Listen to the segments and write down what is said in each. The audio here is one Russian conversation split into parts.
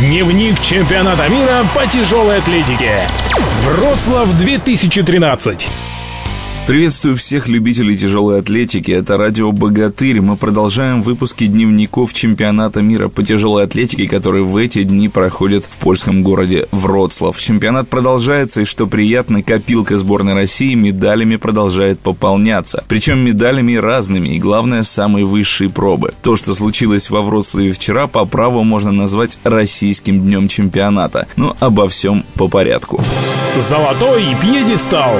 Дневник чемпионата мира по тяжелой атлетике. Вроцлав 2013. Приветствую всех любителей тяжелой атлетики. Это радио «Богатырь». Мы продолжаем выпуски дневников чемпионата мира по тяжелой атлетике, который в эти дни проходит в польском городе Вроцлав. Чемпионат продолжается, и что приятно, копилка сборной России медалями продолжает пополняться. Причем медалями разными, и главное, самые высшие пробы. То, что случилось во Вроцлаве вчера, по праву можно назвать российским днем чемпионата. Но обо всем по порядку. Золотой пьедестал.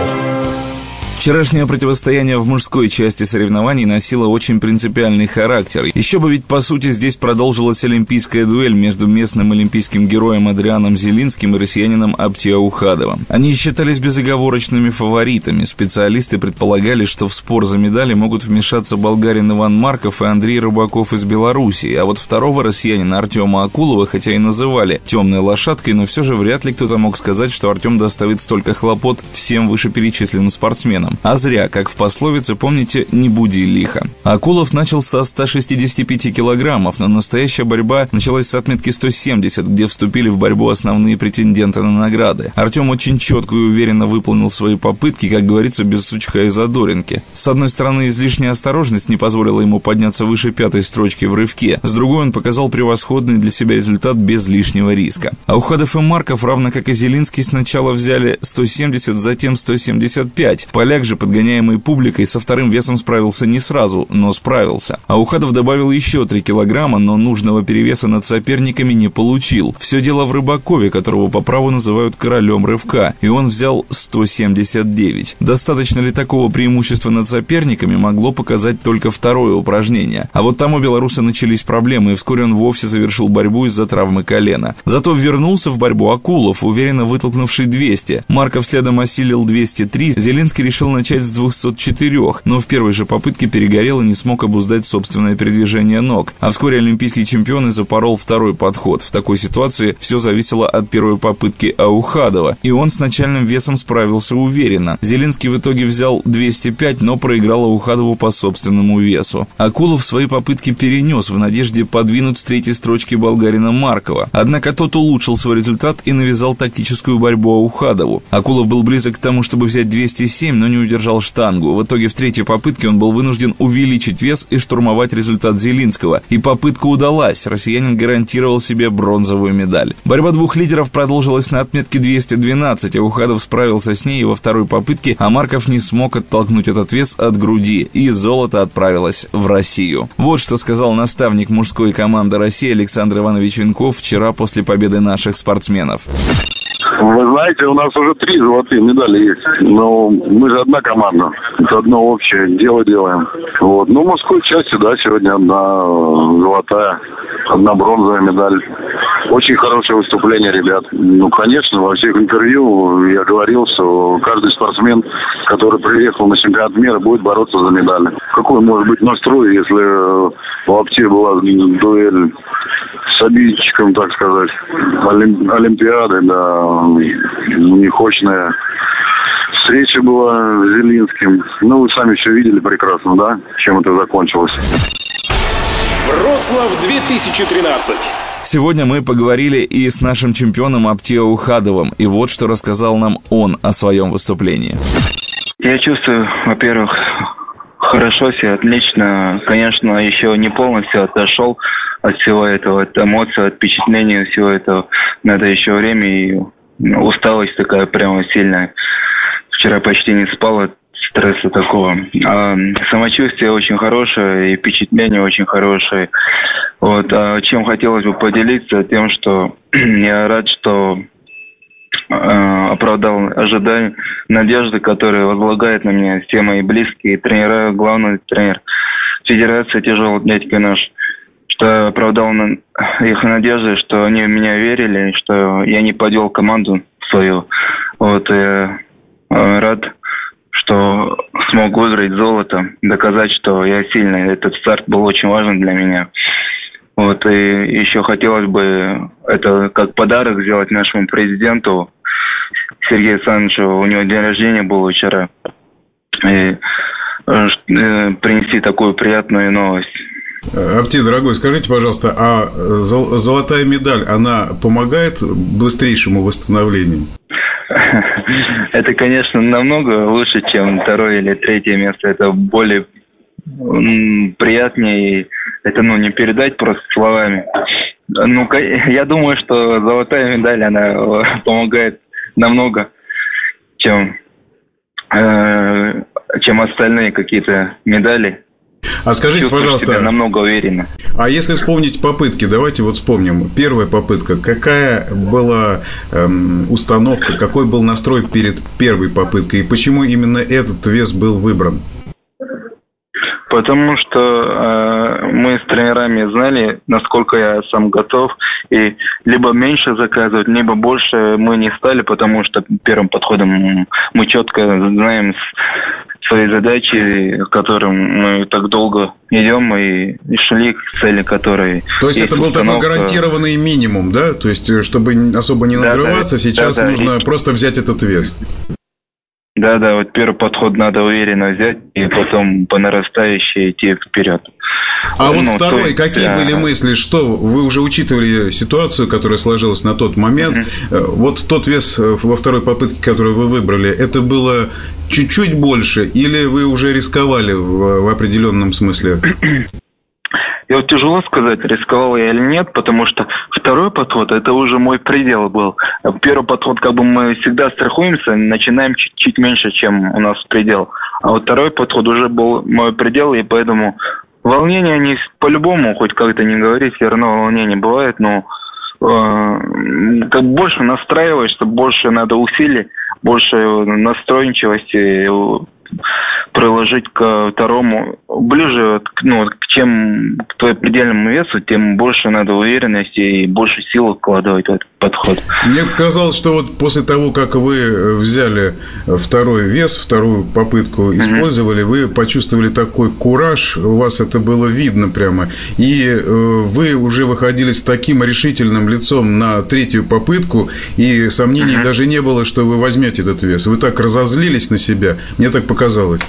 Вчерашнее противостояние в мужской части соревнований носило очень принципиальный характер. Еще бы ведь, по сути, здесь продолжилась олимпийская дуэль между местным олимпийским героем Адрианом Зелинским и россиянином Аптия Ухадовым. Они считались безоговорочными фаворитами. Специалисты предполагали, что в спор за медали могут вмешаться болгарин Иван Марков и Андрей Рыбаков из Белоруссии, а вот второго россиянина Артема Акулова, хотя и называли темной лошадкой, но все же вряд ли кто-то мог сказать, что Артем доставит столько хлопот всем вышеперечисленным спортсменам делом. А зря, как в пословице, помните, не буди лихо. Акулов начал со 165 килограммов, но настоящая борьба началась с отметки 170, где вступили в борьбу основные претенденты на награды. Артем очень четко и уверенно выполнил свои попытки, как говорится, без сучка и задоринки. С одной стороны, излишняя осторожность не позволила ему подняться выше пятой строчки в рывке, с другой он показал превосходный для себя результат без лишнего риска. А Ухадов и Марков, равно как и Зелинский, сначала взяли 170, затем 175. Поляк также подгоняемый публикой со вторым весом справился не сразу, но справился. А Ухадов добавил еще 3 килограмма, но нужного перевеса над соперниками не получил. Все дело в Рыбакове, которого по праву называют королем рывка, и он взял 179. Достаточно ли такого преимущества над соперниками могло показать только второе упражнение. А вот там у белоруса начались проблемы, и вскоре он вовсе завершил борьбу из-за травмы колена. Зато вернулся в борьбу Акулов, уверенно вытолкнувший 200. Марков следом осилил 203, Зеленский решил начать с 204, но в первой же попытке перегорел и не смог обуздать собственное передвижение ног. А вскоре олимпийский чемпион и запорол второй подход. В такой ситуации все зависело от первой попытки Аухадова, и он с начальным весом справился уверенно. Зеленский в итоге взял 205, но проиграл Аухадову по собственному весу. Акулов свои попытки перенес в надежде подвинуть с третьей строчки болгарина Маркова. Однако тот улучшил свой результат и навязал тактическую борьбу Аухадову. Акулов был близок к тому, чтобы взять 207, но не удержал штангу. В итоге в третьей попытке он был вынужден увеличить вес и штурмовать результат Зелинского. И попытка удалась. Россиянин гарантировал себе бронзовую медаль. Борьба двух лидеров продолжилась на отметке 212, а Ухадов справился с ней во второй попытке, а Марков не смог оттолкнуть этот вес от груди, и золото отправилось в Россию. Вот что сказал наставник мужской команды России Александр Иванович Венков вчера после победы наших спортсменов. Вы знаете, у нас уже три золотые медали есть. Но мы же одна команда. Это одно общее дело делаем. Вот. Ну, мужской части, да, сегодня одна золотая, одна бронзовая медаль. Очень хорошее выступление, ребят. Ну, конечно, во всех интервью я говорил, что каждый спортсмен, который приехал на чемпионат мира, будет бороться за медали. Какой может быть настрой, если у Апти была дуэль с обидчиком, так сказать, Олимпиады, да, нехочная встреча была с Зелинским. Ну, вы сами все видели прекрасно, да, чем это закончилось. Вроцлав 2013. Сегодня мы поговорили и с нашим чемпионом Аптио Ухадовым, и вот что рассказал нам он о своем выступлении. Я чувствую, во-первых, хорошо себя, отлично. Конечно, еще не полностью отошел от всего этого, от эмоций, от впечатлений всего этого. Надо еще время и усталость такая прямо сильная. Вчера почти не спал от стресса такого. А самочувствие очень хорошее и впечатление очень хорошее. Вот. А чем хотелось бы поделиться? Тем, что я рад, что э, оправдал ожидания, надежды, которые возлагают на меня все мои близкие тренера, главный тренер Федерации тяжелой атлетики наш что оправдал их надежды, что они в меня верили, что я не подвел команду свою. Вот, э, рад, что смог выиграть золото, доказать, что я сильный. Этот старт был очень важен для меня. Вот, и еще хотелось бы это как подарок сделать нашему президенту Сергею Александровичу. У него день рождения был вчера. И э, принести такую приятную новость Апти, дорогой, скажите, пожалуйста, а золотая медаль, она помогает быстрейшему восстановлению? Это, конечно, намного лучше, чем второе или третье место. Это более приятнее. Это, ну, не передать просто словами. Ну, я думаю, что золотая медаль, она помогает намного, чем, э, чем остальные какие-то медали. А скажите, Чувствую пожалуйста, себя намного уверенно. А если вспомнить попытки, давайте вот вспомним. Первая попытка, какая была эм, установка, какой был настрой перед первой попыткой, и почему именно этот вес был выбран? Потому что э, мы с тренерами знали, насколько я сам готов, и либо меньше заказывать, либо больше мы не стали, потому что первым подходом мы четко знаем свои задачи, к которым мы так долго идем и, шли к цели, которой... То есть, есть это был установка... такой гарантированный минимум, да? То есть, э, чтобы особо не надрываться, да, да, сейчас да, нужно и... просто взять этот вес. Да, да, вот первый подход надо уверенно взять и потом по нарастающей идти вперед. А ну, вот второй, есть, какие да. были мысли, что вы уже учитывали ситуацию, которая сложилась на тот момент, mm-hmm. вот тот вес э, во второй попытке, который вы выбрали, это было чуть-чуть больше или вы уже рисковали в, в определенном смысле? И вот тяжело сказать, рисковал я или нет, потому что второй подход, это уже мой предел был. Первый подход, как бы мы всегда страхуемся, начинаем чуть-чуть меньше, чем у нас предел. А вот второй подход уже был мой предел, и поэтому волнение, они по-любому, хоть как-то не говорить, все равно волнение бывает, но э, как больше настраиваешься, больше надо усилий, больше настроенчивости, приложить к второму ближе ну, к чем к твоему предельному весу, тем больше надо уверенности и больше сил вкладывать в этот подход. Мне казалось, что вот после того, как вы взяли второй вес, вторую попытку использовали, mm-hmm. вы почувствовали такой кураж, у вас это было видно прямо, и э, вы уже выходили с таким решительным лицом на третью попытку, и сомнений mm-hmm. даже не было, что вы возьмете этот вес. Вы так разозлились на себя, мне так показалось.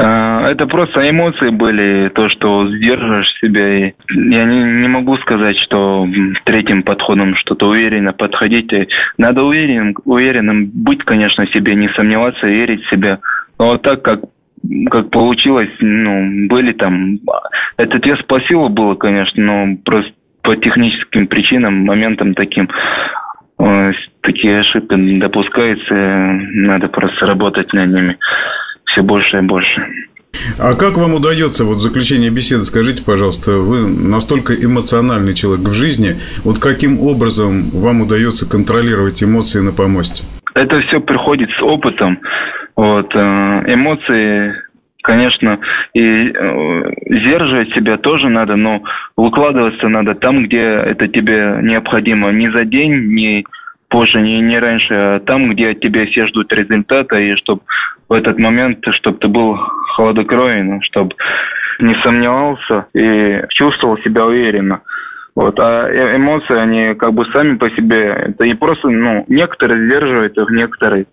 А, это просто эмоции были, то, что сдерживаешь себя. И я не, не могу сказать, что третьим подходом что-то уверенно подходить. Надо уверенным, уверенным быть, конечно, в себе, не сомневаться, верить в себя. Но вот так, как как получилось, ну, были там... Этот вес по силу было, конечно, но просто по техническим причинам, моментам таким, э, такие ошибки допускаются, надо просто работать над ними все больше и больше. А как вам удается, вот заключение беседы, скажите, пожалуйста, вы настолько эмоциональный человек в жизни, вот каким образом вам удается контролировать эмоции на помосте? Это все приходит с опытом. Вот, э, эмоции, конечно, и э, сдерживать себя тоже надо, но выкладываться надо там, где это тебе необходимо. Не за день, не позже, не, не раньше, а там, где от тебя все ждут результата, и чтобы в этот момент, чтобы ты был холодокровен, чтобы не сомневался и чувствовал себя уверенно. Вот. А э, эмоции, они как бы сами по себе, это и просто, ну, некоторые сдерживают их, некоторые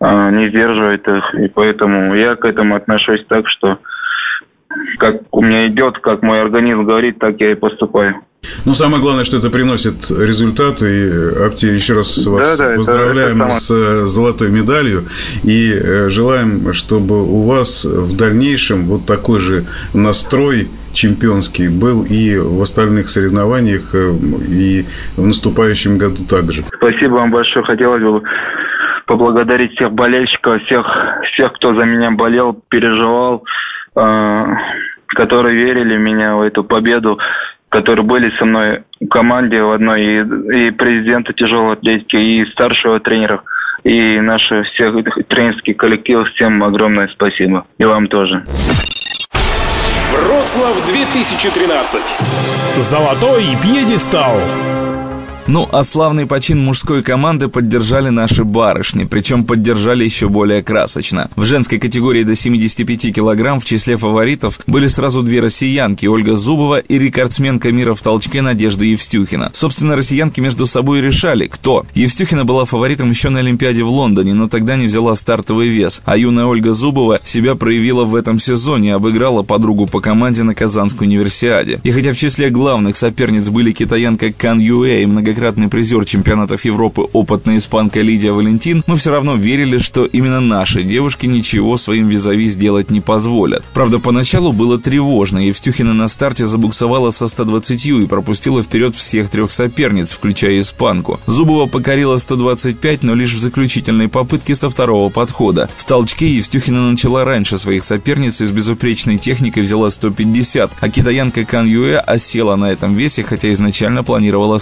а, не сдерживают их. И поэтому я к этому отношусь так, что как у меня идет, как мой организм говорит, так я и поступаю. Ну, самое главное, что это приносит результат. И, Апти, еще раз вас да, да, поздравляем это, это с э, золотой медалью. И э, желаем, чтобы у вас в дальнейшем вот такой же настрой чемпионский был и в остальных соревнованиях, э, и в наступающем году также. Спасибо вам большое. Хотелось бы поблагодарить всех болельщиков, всех, всех, кто за меня болел, переживал, которые верили в меня, в эту победу которые были со мной в команде в одной, и, и президента тяжелой атлетики, и старшего тренера, и наши все тренерский коллектив. Всем огромное спасибо. И вам тоже. Вроцлав 2013. Золотой пьедестал. Ну, а славный почин мужской команды поддержали наши барышни, причем поддержали еще более красочно. В женской категории до 75 килограмм в числе фаворитов были сразу две россиянки, Ольга Зубова и рекордсменка мира в толчке Надежда Евстюхина. Собственно, россиянки между собой решали, кто. Евстюхина была фаворитом еще на Олимпиаде в Лондоне, но тогда не взяла стартовый вес, а юная Ольга Зубова себя проявила в этом сезоне, обыграла подругу по команде на Казанской универсиаде. И хотя в числе главных соперниц были китаянка Кан Юэ и многократный призер чемпионатов Европы опытная испанка Лидия Валентин, мы все равно верили, что именно наши девушки ничего своим визави сделать не позволят. Правда, поначалу было тревожно, и Евстюхина на старте забуксовала со 120 и пропустила вперед всех трех соперниц, включая испанку. Зубова покорила 125, но лишь в заключительной попытке со второго подхода. В толчке Евстюхина начала раньше своих соперниц и с безупречной техникой взяла 150, а китаянка Кан Юэ осела на этом весе, хотя изначально планировала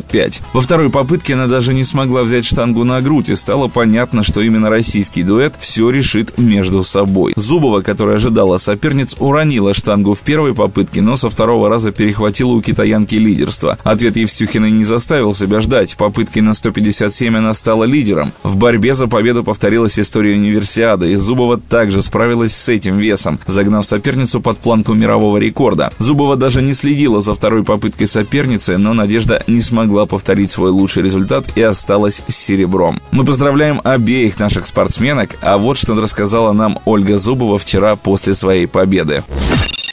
155. Во второй попытке она даже не смогла взять штангу на грудь, и стало понятно, что именно российский дуэт все решит между собой. Зубова, которая ожидала соперниц, уронила штангу в первой попытке, но со второго раза перехватила у китаянки лидерство. Ответ Евстюхиной не заставил себя ждать. Попыткой на 157 она стала лидером. В борьбе за победу повторилась история универсиады, и Зубова также справилась с этим весом, загнав соперницу под планку мирового рекорда. Зубова даже не следила за второй попыткой соперницы, но Надежда не смогла повторить свой лучший результат и осталась с серебром. Мы поздравляем обеих наших спортсменок, а вот что рассказала нам Ольга Зубова вчера после своей победы.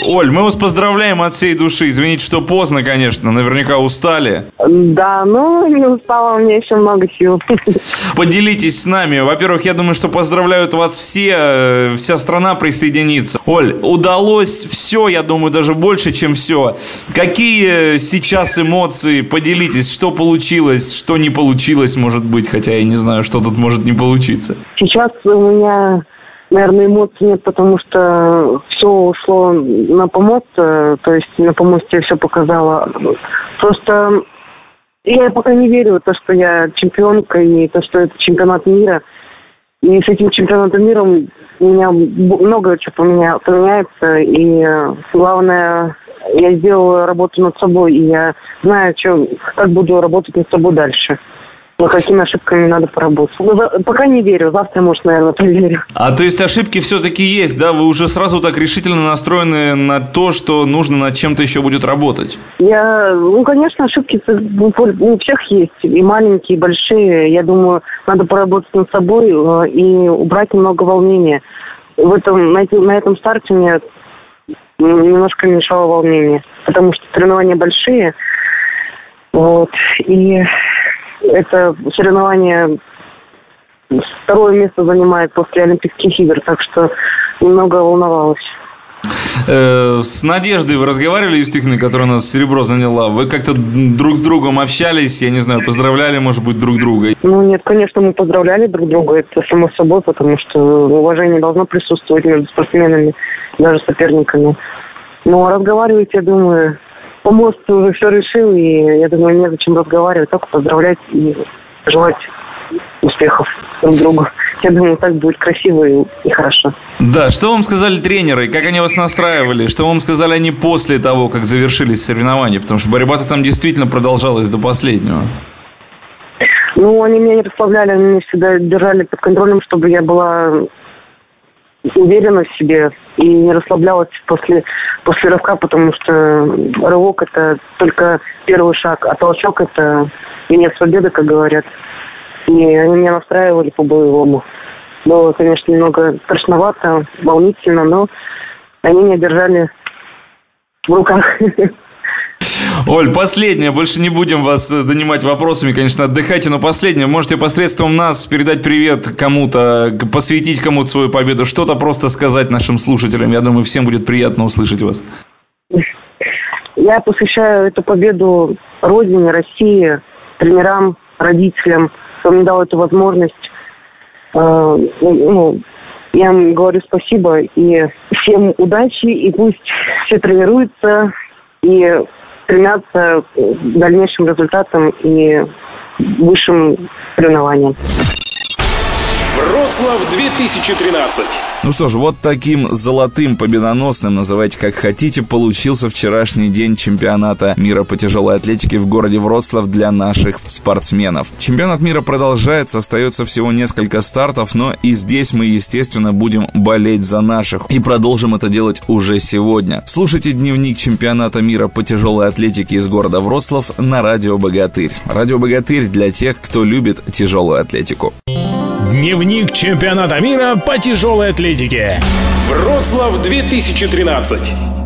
Оль, мы вас поздравляем от всей души. Извините, что поздно, конечно. Наверняка устали. Да, ну не устала, у меня еще много сил. Поделитесь с нами. Во-первых, я думаю, что поздравляют вас все, э, вся страна присоединится. Оль, удалось все, я думаю, даже больше, чем все. Какие сейчас эмоции? Поделитесь, что получилось, что не получилось, может быть, хотя я не знаю, что тут может не получиться. Сейчас у меня наверное, эмоций нет, потому что все ушло на помост, э, то есть на помосте все показала. Просто я пока не верю в то, что я чемпионка и то, что это чемпионат мира. И с этим чемпионатом мира у меня много чего поменя, поменяется. И главное, я сделала работу над собой, и я знаю, что, как буду работать над собой дальше над какими ошибками надо поработать. Ну, пока не верю, завтра, может, наверное, проверю. А то есть ошибки все-таки есть, да? Вы уже сразу так решительно настроены на то, что нужно над чем-то еще будет работать? Я, ну, конечно, ошибки у всех есть, и маленькие, и большие. Я думаю, надо поработать над собой э, и убрать немного волнения. В этом, на, на этом старте мне немножко мешало волнение, потому что соревнования большие, вот, и это соревнование второе место занимает после Олимпийских игр, так что немного волновалась. Э, с Надеждой вы разговаривали, Евстихиной, которая у нас серебро заняла? Вы как-то друг с другом общались, я не знаю, поздравляли, может быть, друг друга? Ну, нет, конечно, мы поздравляли друг друга, это само собой, потому что уважение должно присутствовать между спортсменами, даже соперниками. Но разговаривать, я думаю, помост уже все решил, и я думаю, незачем разговаривать, только поздравлять и желать успехов друг другу. Я думаю, так будет красиво и, и хорошо. Да, что вам сказали тренеры, как они вас настраивали, что вам сказали они после того, как завершились соревнования, потому что борьба-то там действительно продолжалась до последнего. Ну, они меня не расслабляли, они меня всегда держали под контролем, чтобы я была уверена в себе и не расслаблялась после, после рывка, потому что рывок – это только первый шаг, а толчок – это венец победы, как говорят. И они меня настраивали по-боевому. Было, конечно, немного страшновато, волнительно, но они меня держали в руках. Оль, последнее, больше не будем вас э, донимать вопросами, конечно, отдыхайте, но последнее, можете посредством нас передать привет кому-то, посвятить кому-то свою победу, что-то просто сказать нашим слушателям, я думаю, всем будет приятно услышать вас. Я посвящаю эту победу Родине, России, тренерам, родителям, мне дал эту возможность. Э, ну, я им говорю спасибо и всем удачи, и пусть все тренируются, и стремятся к дальнейшим результатам и высшим соревнованиям. Вроцлав 2013. Ну что ж, вот таким золотым, победоносным, называйте как хотите, получился вчерашний день чемпионата мира по тяжелой атлетике в городе Вроцлав для наших спортсменов. Чемпионат мира продолжается, остается всего несколько стартов, но и здесь мы, естественно, будем болеть за наших и продолжим это делать уже сегодня. Слушайте дневник чемпионата мира по тяжелой атлетике из города Вроцлав на радио «Богатырь». Радио «Богатырь» для тех, кто любит тяжелую атлетику. Дневник чемпионата мира по тяжелой атлетике. Вроцлав 2013.